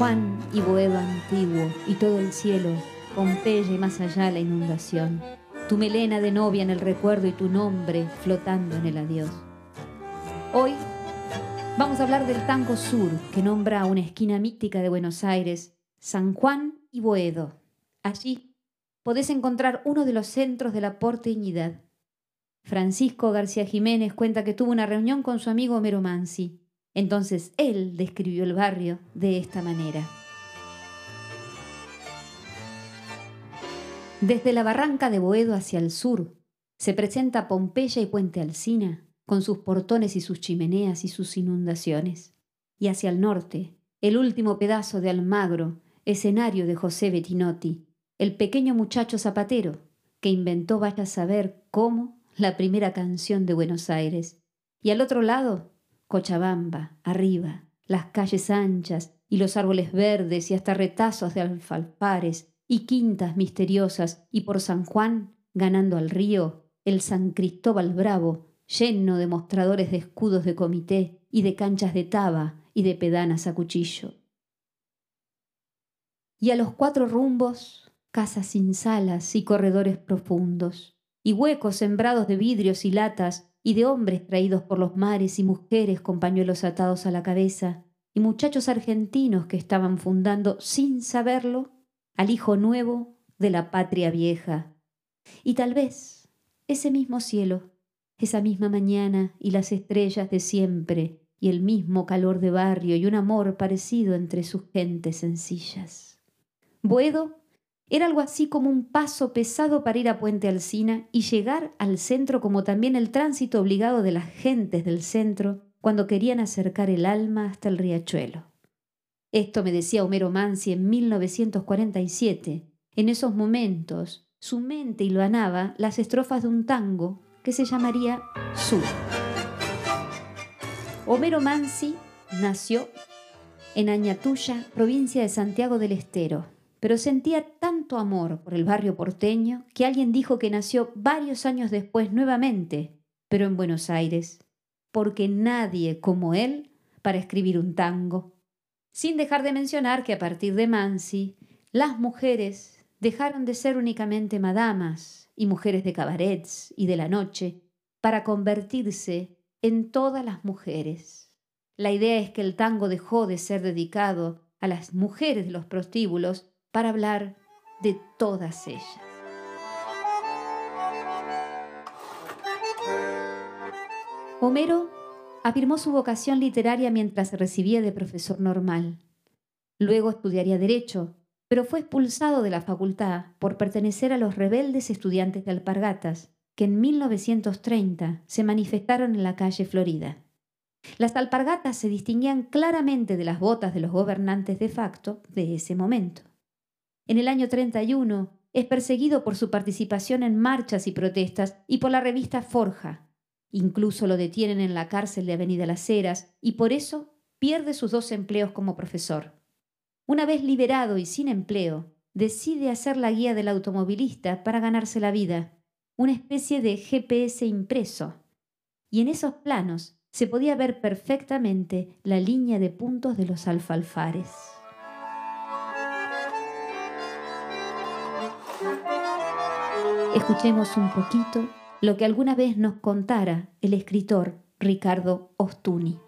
Juan y Boedo antiguo y todo el cielo, Pompeya más allá la inundación. Tu melena de novia en el recuerdo y tu nombre flotando en el adiós. Hoy vamos a hablar del tango sur que nombra una esquina mítica de Buenos Aires, San Juan y Boedo. Allí podés encontrar uno de los centros de la porteñidad. Francisco García Jiménez cuenta que tuvo una reunión con su amigo Homero. Entonces él describió el barrio de esta manera. Desde la barranca de Boedo hacia el sur se presenta Pompeya y Puente Alsina, con sus portones y sus chimeneas y sus inundaciones. Y hacia el norte, el último pedazo de Almagro, escenario de José Bettinotti, el pequeño muchacho zapatero que inventó vaya a saber cómo la primera canción de Buenos Aires. Y al otro lado, Cochabamba, arriba, las calles anchas y los árboles verdes y hasta retazos de alfalfares y quintas misteriosas, y por San Juan, ganando al río, el San Cristóbal Bravo, lleno de mostradores de escudos de comité y de canchas de taba y de pedanas a cuchillo. Y a los cuatro rumbos, casas sin salas y corredores profundos, y huecos sembrados de vidrios y latas, y de hombres traídos por los mares y mujeres con pañuelos atados a la cabeza, y muchachos argentinos que estaban fundando, sin saberlo, al hijo nuevo de la patria vieja. Y tal vez ese mismo cielo, esa misma mañana y las estrellas de siempre, y el mismo calor de barrio y un amor parecido entre sus gentes sencillas. Boedo era algo así como un paso pesado para ir a Puente Alsina y llegar al centro como también el tránsito obligado de las gentes del centro cuando querían acercar el alma hasta el riachuelo. Esto me decía Homero Mansi en 1947. En esos momentos, su mente hilvanaba las estrofas de un tango que se llamaría Sur. Homero Mansi nació en Añatuya, provincia de Santiago del Estero, pero sentía tanto amor por el barrio porteño que alguien dijo que nació varios años después nuevamente, pero en Buenos Aires, porque nadie como él para escribir un tango sin dejar de mencionar que a partir de Mansi, las mujeres dejaron de ser únicamente madamas y mujeres de cabarets y de la noche para convertirse en todas las mujeres. La idea es que el tango dejó de ser dedicado a las mujeres de los prostíbulos para hablar de todas ellas. Homero afirmó su vocación literaria mientras se recibía de profesor normal. Luego estudiaría Derecho, pero fue expulsado de la facultad por pertenecer a los rebeldes estudiantes de Alpargatas, que en 1930 se manifestaron en la calle Florida. Las alpargatas se distinguían claramente de las botas de los gobernantes de facto de ese momento. En el año 31 es perseguido por su participación en marchas y protestas y por la revista Forja, Incluso lo detienen en la cárcel de Avenida Las Heras y por eso pierde sus dos empleos como profesor. Una vez liberado y sin empleo, decide hacer la guía del automovilista para ganarse la vida, una especie de GPS impreso. Y en esos planos se podía ver perfectamente la línea de puntos de los alfalfares. Escuchemos un poquito lo que alguna vez nos contara el escritor Ricardo Ostuni.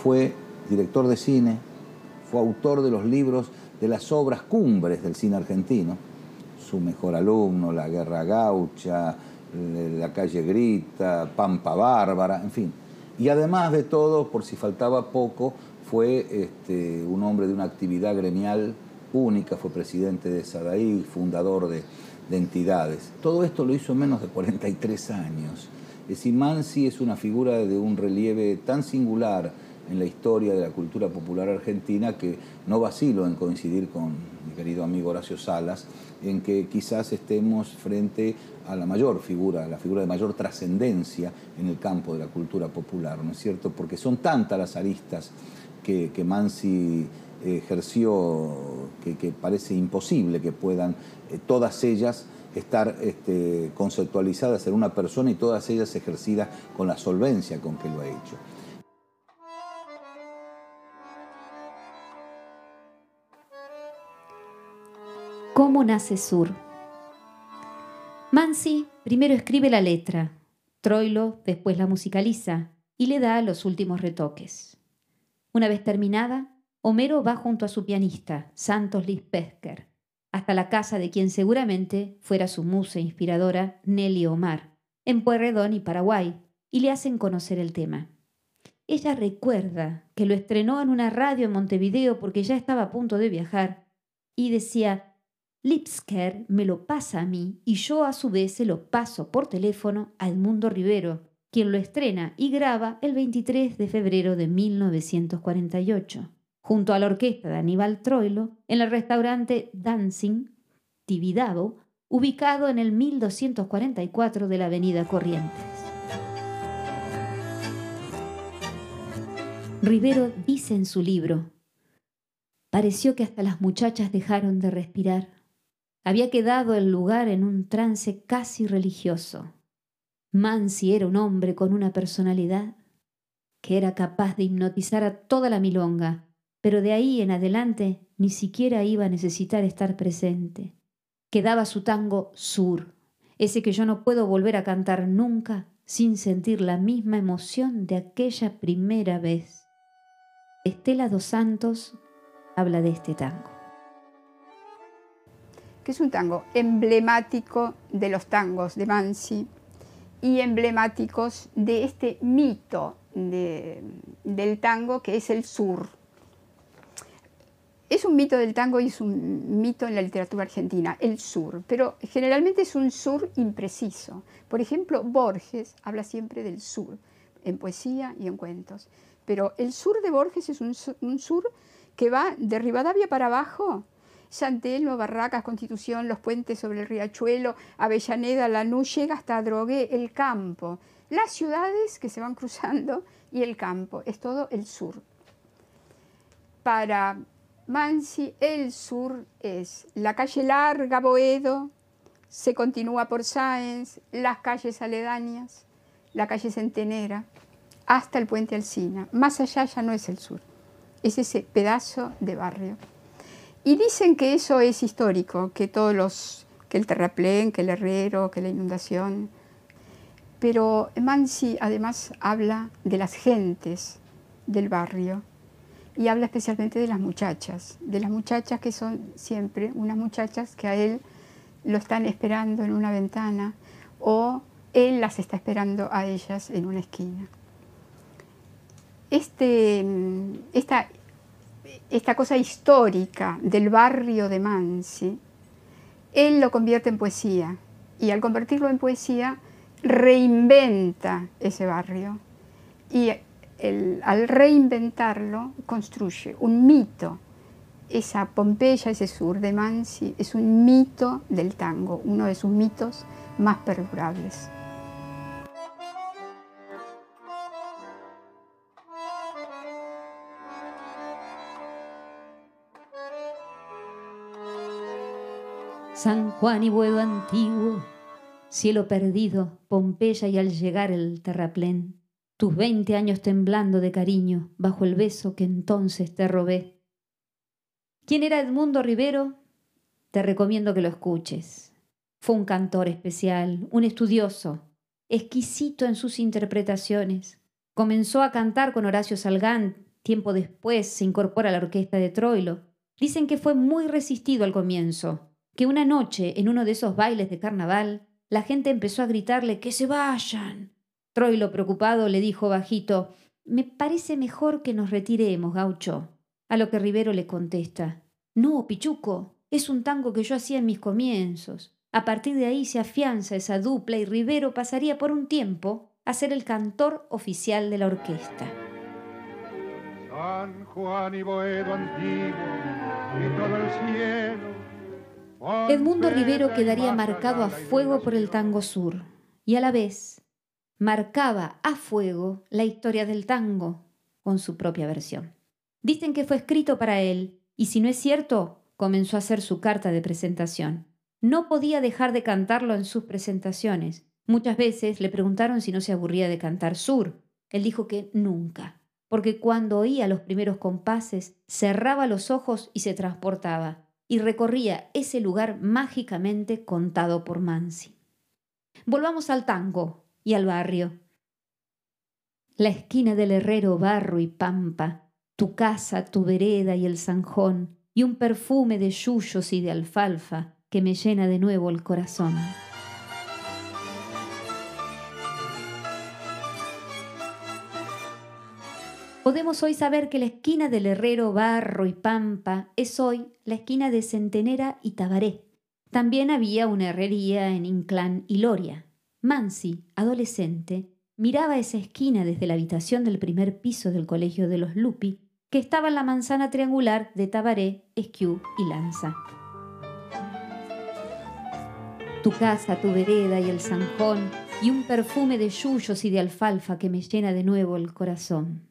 Fue director de cine, fue autor de los libros de las obras cumbres del cine argentino, su mejor alumno, La Guerra Gaucha, La Calle Grita, Pampa Bárbara, en fin. Y además de todo, por si faltaba poco, fue este, un hombre de una actividad gremial única, fue presidente de Sadaí, fundador de, de entidades. Todo esto lo hizo en menos de 43 años. Es decir, Mansi es una figura de un relieve tan singular en la historia de la cultura popular argentina que no vacilo en coincidir con mi querido amigo Horacio Salas, en que quizás estemos frente a la mayor figura, la figura de mayor trascendencia en el campo de la cultura popular, ¿no es cierto? Porque son tantas las aristas que, que Mansi ejerció, que, parece imposible que puedan eh, todas ellas estar este, conceptualizadas en una persona y todas ellas ejercidas con la solvencia con que lo ha hecho.「」「」「」「」「」「」「」「」「」「」「」「」「」「」「」「」「」「」「」「」「」「」「」「」「」「」「」「」「」「」「」「」「」「」「」「」「」「」「」「」「」「」「」「」「」「」「」「」「」「」「」「」「」¿Cómo nace Sur? Mansi primero escribe la letra, Troilo después la musicaliza y le da los últimos retoques. Una vez terminada, Homero va junto a su pianista, Santos Lispesker, hasta la casa de quien seguramente fuera su musa inspiradora, Nelly Omar, en Puerredón y Paraguay, y le hacen conocer el tema. Ella recuerda que lo estrenó en una radio en Montevideo porque ya estaba a punto de viajar y decía, Lipsker me lo pasa a mí y yo a su vez se lo paso por teléfono a Edmundo Rivero, quien lo estrena y graba el 23 de febrero de 1948, junto a la orquesta de Aníbal Troilo, en el restaurante Dancing, Tibidabo, ubicado en el 1244 de la Avenida Corrientes. Rivero dice en su libro, pareció que hasta las muchachas dejaron de respirar había quedado el lugar en un trance casi religioso. Mansi era un hombre con una personalidad que era capaz de hipnotizar a toda la milonga, pero de ahí en adelante ni siquiera iba a necesitar estar presente. Quedaba su tango sur, ese que yo no puedo volver a cantar nunca sin sentir la misma emoción de aquella primera vez. Estela dos Santos habla de este tango que es un tango emblemático de los tangos de Mansi y emblemáticos de este mito del tango que es el sur. Es un mito del tango y es un mito en la literatura argentina, el sur, pero generalmente es un sur impreciso. Por ejemplo, Borges habla siempre del sur, en poesía y en cuentos, pero el sur de Borges es un, sur que va de Rivadavia para abajo Santelmo, Barracas, Constitución, los puentes sobre el riachuelo, Avellaneda, Lanús, llega hasta Drogué, el campo. Las ciudades que se van cruzando y el campo, es todo el sur. Para Mansi, el sur es la calle larga, Boedo, se continúa por Sáenz, las calles aledañas, la calle Centenera, hasta el puente Alcina. Más allá ya no es el sur, es ese pedazo de barrio. Y dicen que eso es histórico, que todos los, que el terraplén, que el herrero, que la inundación. Pero Mansi además habla de las gentes del barrio y habla especialmente de las muchachas, de las muchachas que son siempre unas muchachas que a él lo están esperando en una ventana o él las está esperando a ellas en una esquina. Este, esta esta cosa histórica del barrio de Mansi, él lo convierte en poesía y al convertirlo en poesía reinventa ese barrio y al reinventarlo construye un mito. Esa Pompeya, ese sur de Mansi, es un mito del tango, uno de sus mitos más perdurables. San Juan y Buedo antiguo, cielo perdido, Pompeya y al llegar el terraplén, tus veinte años temblando de cariño bajo el beso que entonces te robé. ¿Quién era Edmundo Rivero? Te recomiendo que lo escuches. Fue un cantor especial, un estudioso, exquisito en sus interpretaciones. Comenzó a cantar con Horacio Salgán, tiempo después se incorpora a la orquesta de Troilo. Dicen que fue muy resistido al comienzo, que una noche, en uno de esos bailes de carnaval, la gente empezó a gritarle que se vayan. Troilo, preocupado, le dijo bajito Me parece mejor que nos retiremos, gaucho. A lo que Rivero le contesta No, Pichuco, es un tango que yo hacía en mis comienzos. A partir de ahí se afianza esa dupla y Rivero pasaría por un tiempo a ser el cantor oficial de la orquesta. San Juan y Boedo antiguo y todo el cielo Edmundo Rivero quedaría marcado a fuego por el tango sur y a la vez marcaba a fuego la historia del tango con su propia versión. Dicen que fue escrito para él y si no es cierto, comenzó a hacer su carta de presentación. No podía dejar de cantarlo en sus presentaciones. Muchas veces le preguntaron si no se aburría de cantar sur. Él dijo que nunca, porque cuando oía los primeros compases cerraba los ojos y se transportaba y recorría ese lugar mágicamente contado por Mansi. Volvamos al tango y al barrio. La esquina del herrero barro y pampa, tu casa, tu vereda y el zanjón, y un perfume de yuyos y de alfalfa que me llena de nuevo el corazón. Podemos hoy saber que la esquina del Herrero, Barro y Pampa es hoy la esquina de Centenera y Tabaré. También había una herrería en Inclán y Loria. Mansi, adolescente, miraba esa esquina desde la habitación del primer piso del colegio de los Lupi, que estaba en la manzana triangular de Tabaré, Esquiú y Lanza. Tu casa, tu vereda y el zanjón, y un perfume de yuyos y de alfalfa que me llena de nuevo el corazón.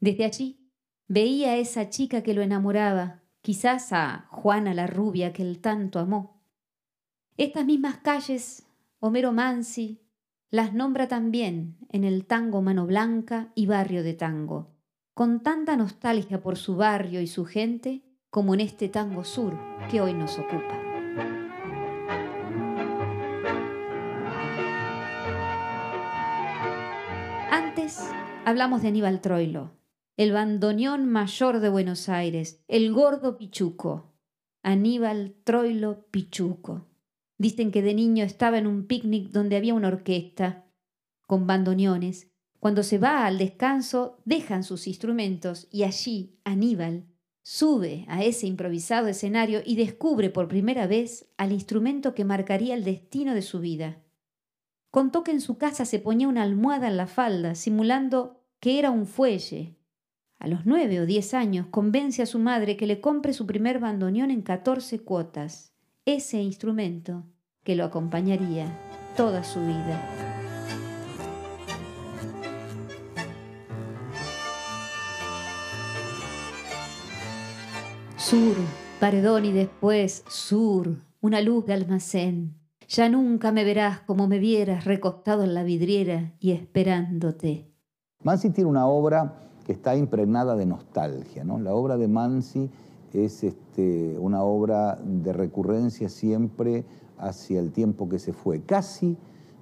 Desde allí veía a esa chica que lo enamoraba, quizás a Juana la rubia que él tanto amó. Estas mismas calles, Homero Mansi las nombra también en el tango Mano Blanca y Barrio de Tango, con tanta nostalgia por su barrio y su gente como en este tango sur que hoy nos ocupa. Antes hablamos de Aníbal Troilo, el bandoneón mayor de Buenos Aires, el gordo Pichuco, Aníbal Troilo Pichuco. Dicen que de niño estaba en un picnic donde había una orquesta con bandoneones. Cuando se va al descanso, dejan sus instrumentos y allí Aníbal sube a ese improvisado escenario y descubre por primera vez al instrumento que marcaría el destino de su vida. Contó que en su casa se ponía una almohada en la falda, simulando que era un fuelle, a los nueve o diez años convence a su madre que le compre su primer bandoneón en catorce cuotas, ese instrumento que lo acompañaría toda su vida. Sur, paredón y después sur, una luz de almacén. Ya nunca me verás como me vieras recostado en la vidriera y esperándote. Mansi tiene una obra que está impregnada de nostalgia. ¿no? La obra de Mansi es este, una obra de recurrencia siempre hacia el tiempo que se fue. Casi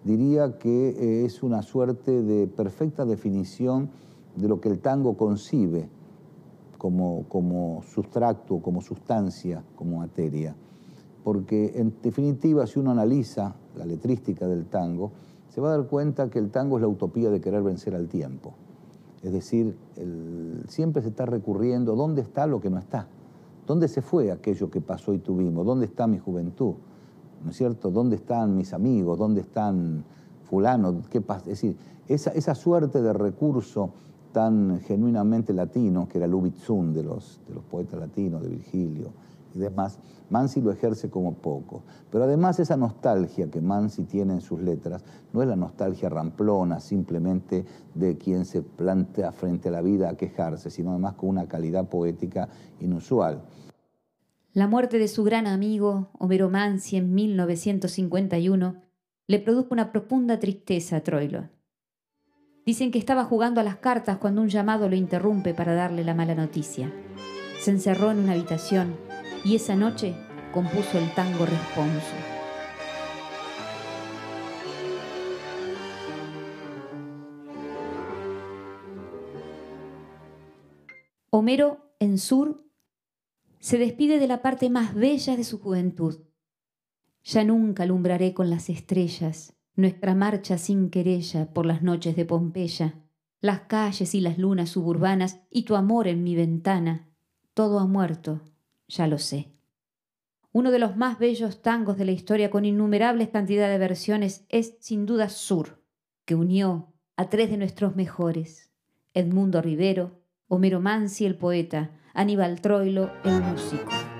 diría que eh, es una suerte de perfecta definición de lo que el tango concibe como, como sustracto, como sustancia, como materia. Porque en definitiva, si uno analiza la letrística del tango, se va a dar cuenta que el tango es la utopía de querer vencer al tiempo. Es decir, siempre se está recurriendo, ¿dónde está lo que no está? ¿Dónde se fue aquello que pasó y tuvimos? ¿Dónde está mi juventud? ¿No es cierto? ¿Dónde están mis amigos? ¿Dónde están fulano? ¿Qué? Es decir, esa, suerte de recurso tan genuinamente latino, que era el de los, de los poetas latinos, de Virgilio, y demás, Mansi lo ejerce como poco. Pero además esa nostalgia que Mansi tiene en sus letras no es la nostalgia ramplona simplemente de quien se plantea frente a la vida a quejarse, sino además con una calidad poética inusual. La muerte de su gran amigo, Homero Mansi, en 1951, le produjo una profunda tristeza a Troilo. Dicen que estaba jugando a las cartas cuando un llamado lo interrumpe para darle la mala noticia. Se encerró en una habitación y esa noche compuso el tango Responso. Homero, en Sur, se despide de la parte más bella de su juventud. Ya nunca alumbraré con las estrellas nuestra marcha sin querella por las noches de Pompeya, las calles y las lunas suburbanas y tu amor en mi ventana. Todo ha muerto, ya lo sé. Uno de los más bellos tangos de la historia con innumerables cantidades de versiones es sin duda Sur, que unió a tres de nuestros mejores, Edmundo Rivero, Homero Mansi el poeta, Aníbal Troilo el músico.